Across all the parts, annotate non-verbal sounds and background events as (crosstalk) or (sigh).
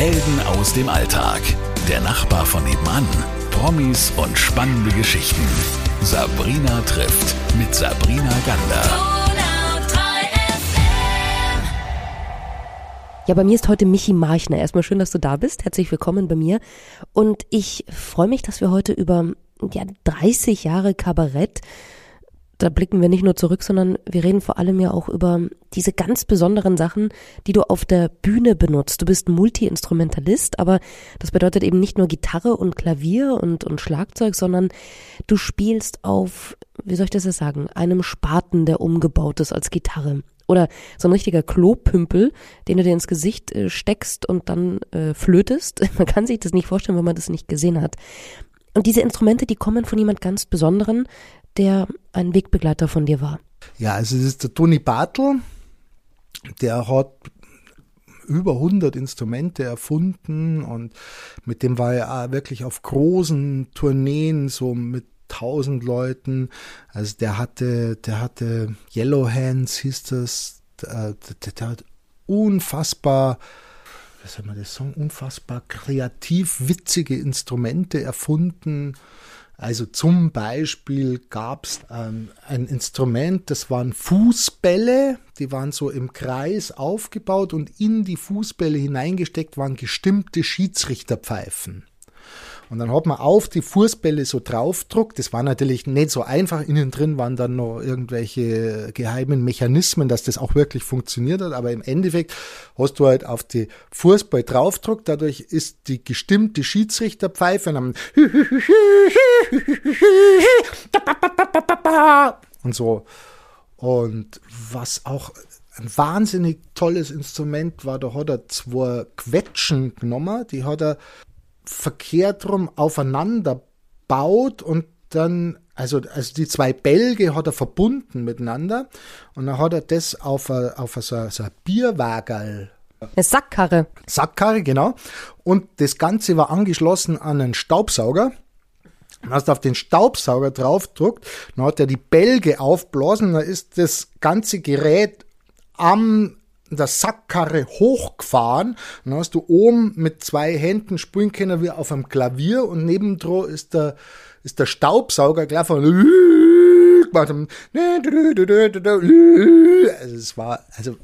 Helden aus dem Alltag. Der Nachbar von nebenan. Promis und spannende Geschichten. Sabrina trifft mit Sabrina Gander. Ja, bei mir ist heute Michi Marchner. Erstmal schön, dass du da bist. Herzlich willkommen bei mir. Und ich freue mich, dass wir heute über ja, 30 Jahre Kabarett da blicken wir nicht nur zurück, sondern wir reden vor allem ja auch über diese ganz besonderen Sachen, die du auf der Bühne benutzt. Du bist Multi-Instrumentalist, aber das bedeutet eben nicht nur Gitarre und Klavier und, und Schlagzeug, sondern du spielst auf, wie soll ich das jetzt sagen, einem Spaten, der umgebaut ist als Gitarre. Oder so ein richtiger Klopümpel, den du dir ins Gesicht äh, steckst und dann äh, flötest. (laughs) Man kann sich das nicht vorstellen, wenn man das nicht gesehen hat. Und diese Instrumente, die kommen von jemand ganz Besonderen, der ein Wegbegleiter von dir war? Ja, also es ist der Toni Bartel, der hat über 100 Instrumente erfunden und mit dem war er wirklich auf großen Tourneen, so mit 1000 Leuten. Also der hatte, der hatte Yellow Hands, hieß das, der, der, der hat unfassbar, wie soll man das sagen, unfassbar kreativ witzige Instrumente erfunden. Also zum Beispiel gab es ähm, ein Instrument, das waren Fußbälle, die waren so im Kreis aufgebaut und in die Fußbälle hineingesteckt waren gestimmte Schiedsrichterpfeifen. Und dann hat man auf die Fußbälle so draufdruckt. Das war natürlich nicht so einfach. Innen drin waren dann noch irgendwelche geheimen Mechanismen, dass das auch wirklich funktioniert hat. Aber im Endeffekt hast du halt auf die Fußball draufdruckt. Dadurch ist die gestimmte Schiedsrichterpfeife und, und so. Und was auch ein wahnsinnig tolles Instrument war, da hat er zwei Quetschen genommen, die hat er verkehrt rum aufeinander baut und dann, also, also die zwei Bälge hat er verbunden miteinander und dann hat er das auf, a, auf a, so, so ein Bierwagerl eine Sackkarre. Sackkarre, genau. Und das Ganze war angeschlossen an einen Staubsauger. Dann hast du auf den Staubsauger draufgedruckt, dann hat er die Bälge aufblasen, dann ist das ganze Gerät am der Sackkarre hochgefahren. Dann hast du oben mit zwei Händen spielen können wie auf einem Klavier und nebendran ist der, ist der Staubsauger gleich von also es war, also,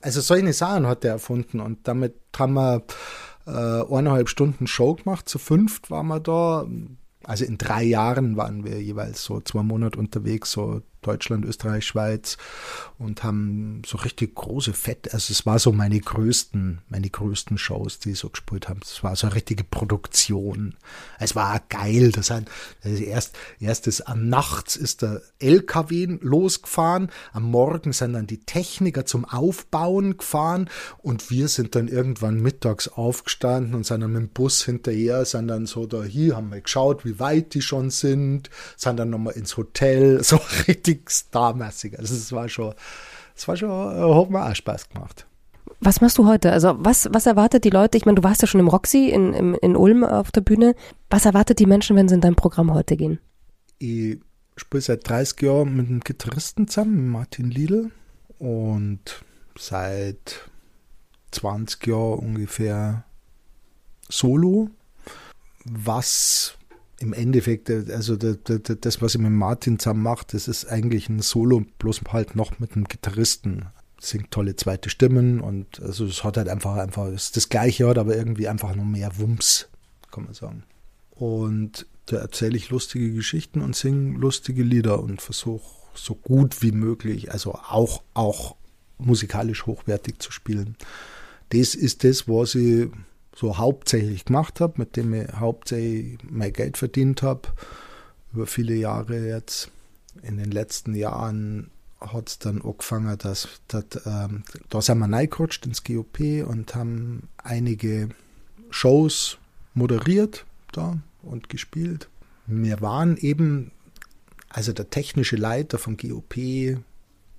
also solche Sachen hat er erfunden und damit haben wir äh, eineinhalb Stunden Show gemacht. Zu fünft waren wir da. Also in drei Jahren waren wir jeweils so zwei Monate unterwegs, so Deutschland, Österreich, Schweiz und haben so richtig große Fett, also es war so meine größten, meine größten Shows, die so gespielt haben. Es war so eine richtige Produktion. Es war geil. Das hat, also erst, erstes am Nachts ist der LKW losgefahren. Am Morgen sind dann die Techniker zum Aufbauen gefahren und wir sind dann irgendwann mittags aufgestanden und sind dann mit dem Bus hinterher, sind dann so da hier, haben wir geschaut, wie weit die schon sind, sind dann nochmal ins Hotel, (laughs) so richtig richtig starmäßig. Also es war schon, es war schon, äh, hat mir auch Spaß gemacht. Was machst du heute? Also was, was erwartet die Leute? Ich meine, du warst ja schon im Roxy in, in, in Ulm auf der Bühne. Was erwartet die Menschen, wenn sie in dein Programm heute gehen? Ich spiele seit 30 Jahren mit einem Gitarristen zusammen, Martin Lidl. Und seit 20 Jahren ungefähr solo. Was im Endeffekt, äh, also das, was ich mit Martin zusammen mache, das ist eigentlich ein Solo, bloß halt noch mit einem Gitarristen. Singt tolle zweite Stimmen und also es hat halt einfach, einfach, ist das gleiche hat, aber irgendwie einfach noch mehr Wumms, kann man sagen. Und da erzähle ich lustige Geschichten und singe lustige Lieder und versuche so gut wie möglich, also auch, auch musikalisch hochwertig zu spielen. Das ist das, was ich so hauptsächlich gemacht habe, mit dem ich hauptsächlich mein Geld verdient habe, über viele Jahre jetzt. In den letzten Jahren hat es dann angefangen, dass, dass ähm, da sind wir reingerutscht ins GOP und haben einige Shows moderiert da und gespielt. Wir waren eben, also der technische Leiter vom GOP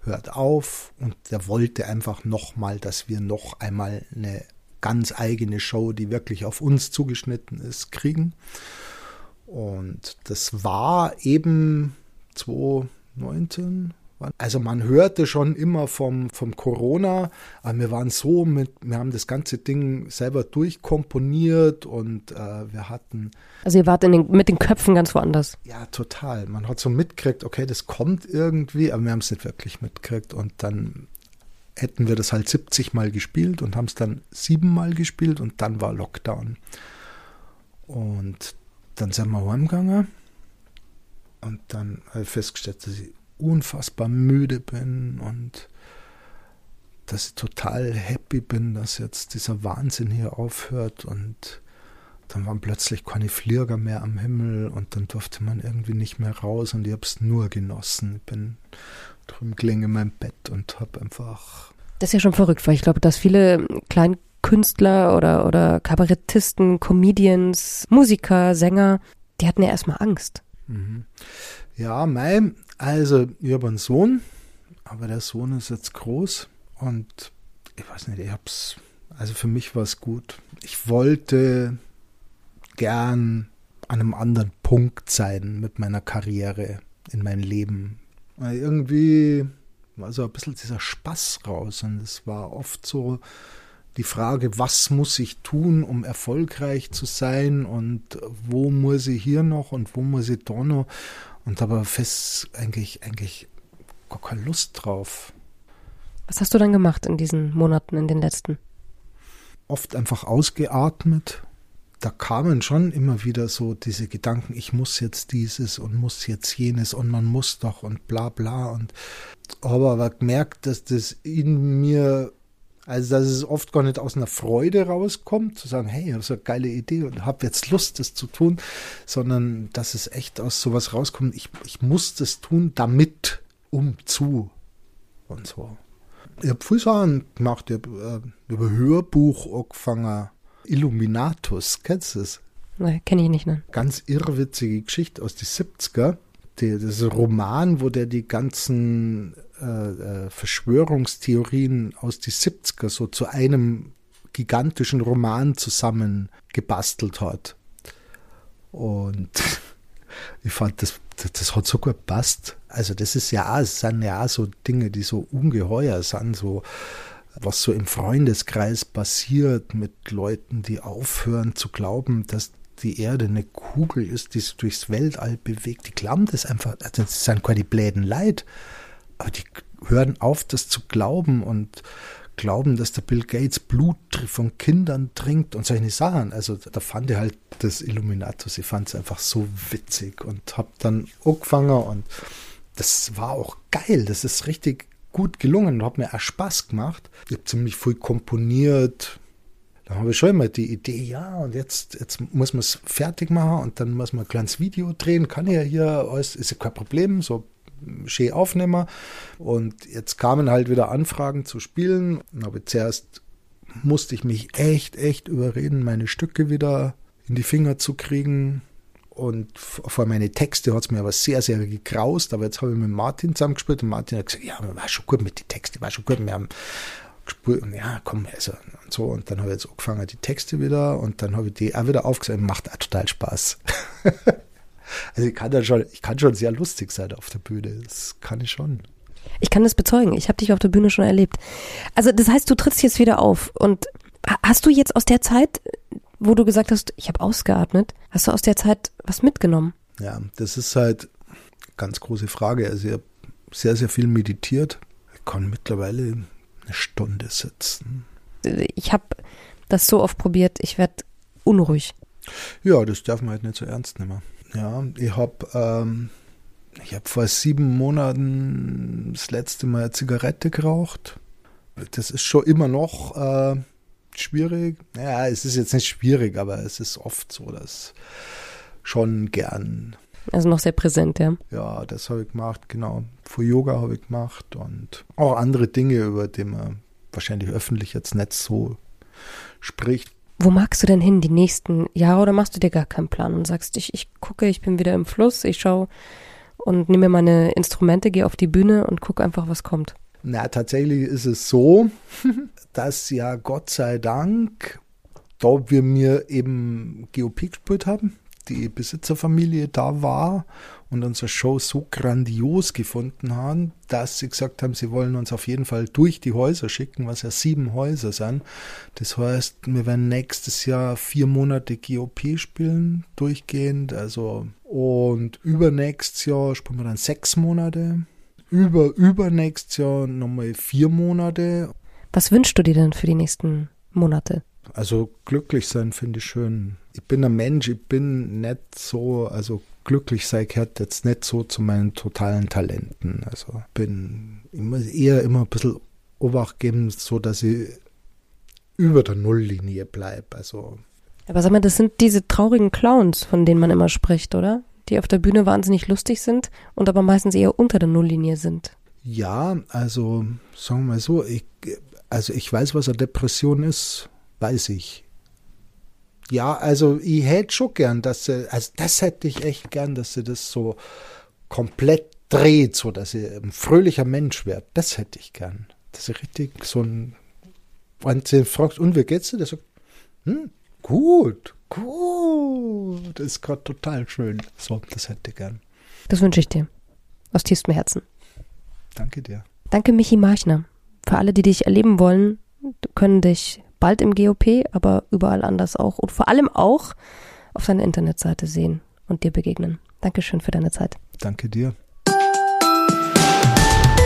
hört auf und der wollte einfach nochmal, dass wir noch einmal eine ganz eigene Show, die wirklich auf uns zugeschnitten ist, kriegen. Und das war eben 2019 Also man hörte schon immer vom, vom Corona, aber wir waren so mit, wir haben das ganze Ding selber durchkomponiert und äh, wir hatten. Also ihr wart den, mit den Köpfen ganz woanders. Ja, total. Man hat so mitgekriegt, okay, das kommt irgendwie, aber wir haben es nicht wirklich mitgekriegt und dann hätten wir das halt 70 Mal gespielt und haben es dann siebenmal gespielt und dann war Lockdown. Und dann sind wir heimgegangen und dann habe ich festgestellt, dass ich unfassbar müde bin und dass ich total happy bin, dass jetzt dieser Wahnsinn hier aufhört und dann waren plötzlich keine Flieger mehr am Himmel und dann durfte man irgendwie nicht mehr raus und ich habe es nur genossen. Ich bin drüben gelegen in meinem Bett und habe einfach. Das ist ja schon verrückt, weil ich glaube, dass viele Kleinkünstler oder, oder Kabarettisten, Comedians, Musiker, Sänger, die hatten ja erstmal Angst. Mhm. Ja, mein, also ich habe einen Sohn, aber der Sohn ist jetzt groß und ich weiß nicht, ich hab's, also für mich war es gut. Ich wollte gern an einem anderen Punkt sein mit meiner Karriere in meinem Leben. Weil irgendwie war so ein bisschen dieser Spaß raus und es war oft so, die Frage, was muss ich tun, um erfolgreich zu sein und wo muss ich hier noch und wo muss ich da noch und aber fest eigentlich, eigentlich gar keine Lust drauf. Was hast du dann gemacht in diesen Monaten, in den letzten? Oft einfach ausgeatmet. Da kamen schon immer wieder so diese Gedanken, ich muss jetzt dieses und muss jetzt jenes und man muss doch und bla bla und habe aber gemerkt, dass das in mir also, dass es oft gar nicht aus einer Freude rauskommt, zu sagen, hey, das ist eine geile Idee und habe jetzt Lust, das zu tun, sondern dass es echt aus sowas rauskommt, ich, ich muss das tun, damit, um zu und so. Ich habe viele Sachen gemacht, ich habe äh, über Hörbuch angefangen, Illuminatus, kennst du das? Nein, kenne ich nicht, ne? Ganz irrwitzige Geschichte aus den 70er. Die, das ist ein Roman, wo der die ganzen äh, äh, Verschwörungstheorien aus die 70er so zu einem gigantischen Roman zusammengebastelt hat. Und (laughs) ich fand, das, das, das hat so gut passt. Also das ist ja, es sind ja auch so Dinge, die so ungeheuer sind, so was so im Freundeskreis passiert mit Leuten, die aufhören zu glauben, dass die Erde eine Kugel ist, die sich durchs Weltall bewegt. Die glauben das einfach, also das sind keine bläden Leid aber die hören auf, das zu glauben und glauben, dass der Bill Gates Blut von Kindern trinkt und solche Sachen. Also da fand ich halt das Illuminatus, ich fand es einfach so witzig und habe dann angefangen und das war auch geil, das ist richtig gut gelungen und hat mir auch Spaß gemacht. Ich habe ziemlich viel komponiert. Da habe ich schon immer die Idee, ja, und jetzt, jetzt muss man es fertig machen und dann muss man ein kleines Video drehen. Kann ja hier, alles, ist ja kein Problem, so schön aufnehmen. Und jetzt kamen halt wieder Anfragen zu spielen. Aber zuerst musste ich mich echt, echt überreden, meine Stücke wieder in die Finger zu kriegen. Und vor meine Texte hat es mir aber sehr, sehr gekraust. Aber jetzt habe ich mit Martin zusammengespielt und Martin hat gesagt, ja, war schon gut mit den Texten, war schon gut. Wir haben gespielt und ja, komm, also und so. Und dann habe ich jetzt angefangen, die Texte wieder und dann habe ich die auch wieder aufgesagt. Macht auch total Spaß. (laughs) Also ich kann da schon, ich kann schon sehr lustig sein auf der Bühne. Das kann ich schon. Ich kann das bezeugen. Ich habe dich auf der Bühne schon erlebt. Also das heißt, du trittst jetzt wieder auf. Und hast du jetzt aus der Zeit, wo du gesagt hast, ich habe ausgeatmet, hast du aus der Zeit was mitgenommen? Ja, das ist halt eine ganz große Frage. Also ich habe sehr, sehr viel meditiert. Ich kann mittlerweile eine Stunde sitzen. Ich habe das so oft probiert, ich werde unruhig. Ja, das darf man halt nicht so ernst nehmen. Ja, ich habe ähm, ich hab vor sieben Monaten das letzte Mal eine Zigarette geraucht. Das ist schon immer noch äh, schwierig. Naja, es ist jetzt nicht schwierig, aber es ist oft so, dass schon gern. Also noch sehr präsent, ja. Ja, das habe ich gemacht, genau. Für Yoga habe ich gemacht und auch andere Dinge, über die man wahrscheinlich öffentlich jetzt nicht so spricht. Wo magst du denn hin die nächsten Jahre oder machst du dir gar keinen Plan und sagst, ich, ich gucke, ich bin wieder im Fluss, ich schaue und nehme mir meine Instrumente, gehe auf die Bühne und gucke einfach, was kommt? Na, tatsächlich ist es so, (laughs) dass ja Gott sei Dank, da wir mir eben GOP gespielt haben, die Besitzerfamilie da war und unsere Show so grandios gefunden haben, dass sie gesagt haben, sie wollen uns auf jeden Fall durch die Häuser schicken, was ja sieben Häuser sind. Das heißt, wir werden nächstes Jahr vier Monate GOP spielen, durchgehend, also und übernächstes Jahr spielen wir dann sechs Monate. Über, übernächstes Jahr nochmal vier Monate. Was wünschst du dir denn für die nächsten Monate? Also glücklich sein finde ich schön. Ich bin ein Mensch, ich bin nicht so, also glücklich sein gehört jetzt nicht so zu meinen totalen Talenten. Also bin immer eher immer ein bisschen Obacht geben, so dass ich über der Nulllinie bleibe. Also aber sag mal, das sind diese traurigen Clowns, von denen man immer spricht, oder? Die auf der Bühne wahnsinnig lustig sind und aber meistens eher unter der Nulllinie sind. Ja, also sagen wir mal so, ich, also ich weiß, was eine Depression ist, weiß ich. Ja, also ich hätte schon gern, dass sie, also das hätte ich echt gern, dass sie das so komplett dreht, so dass sie ein fröhlicher Mensch wird. Das hätte ich gern. Dass sie richtig so ein, wenn sie fragt, und wie geht's dir? Der sagt, hm, gut, gut. Das ist gerade total schön. So, das hätte ich gern. Das wünsche ich dir. Aus tiefstem Herzen. Danke dir. Danke, Michi Marchner. Für alle, die dich erleben wollen, können dich bald im GOP, aber überall anders auch und vor allem auch auf deiner Internetseite sehen und dir begegnen. Dankeschön für deine Zeit. Danke dir.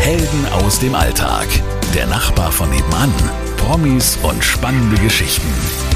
Helden aus dem Alltag. Der Nachbar von nebenan. Promis und spannende Geschichten.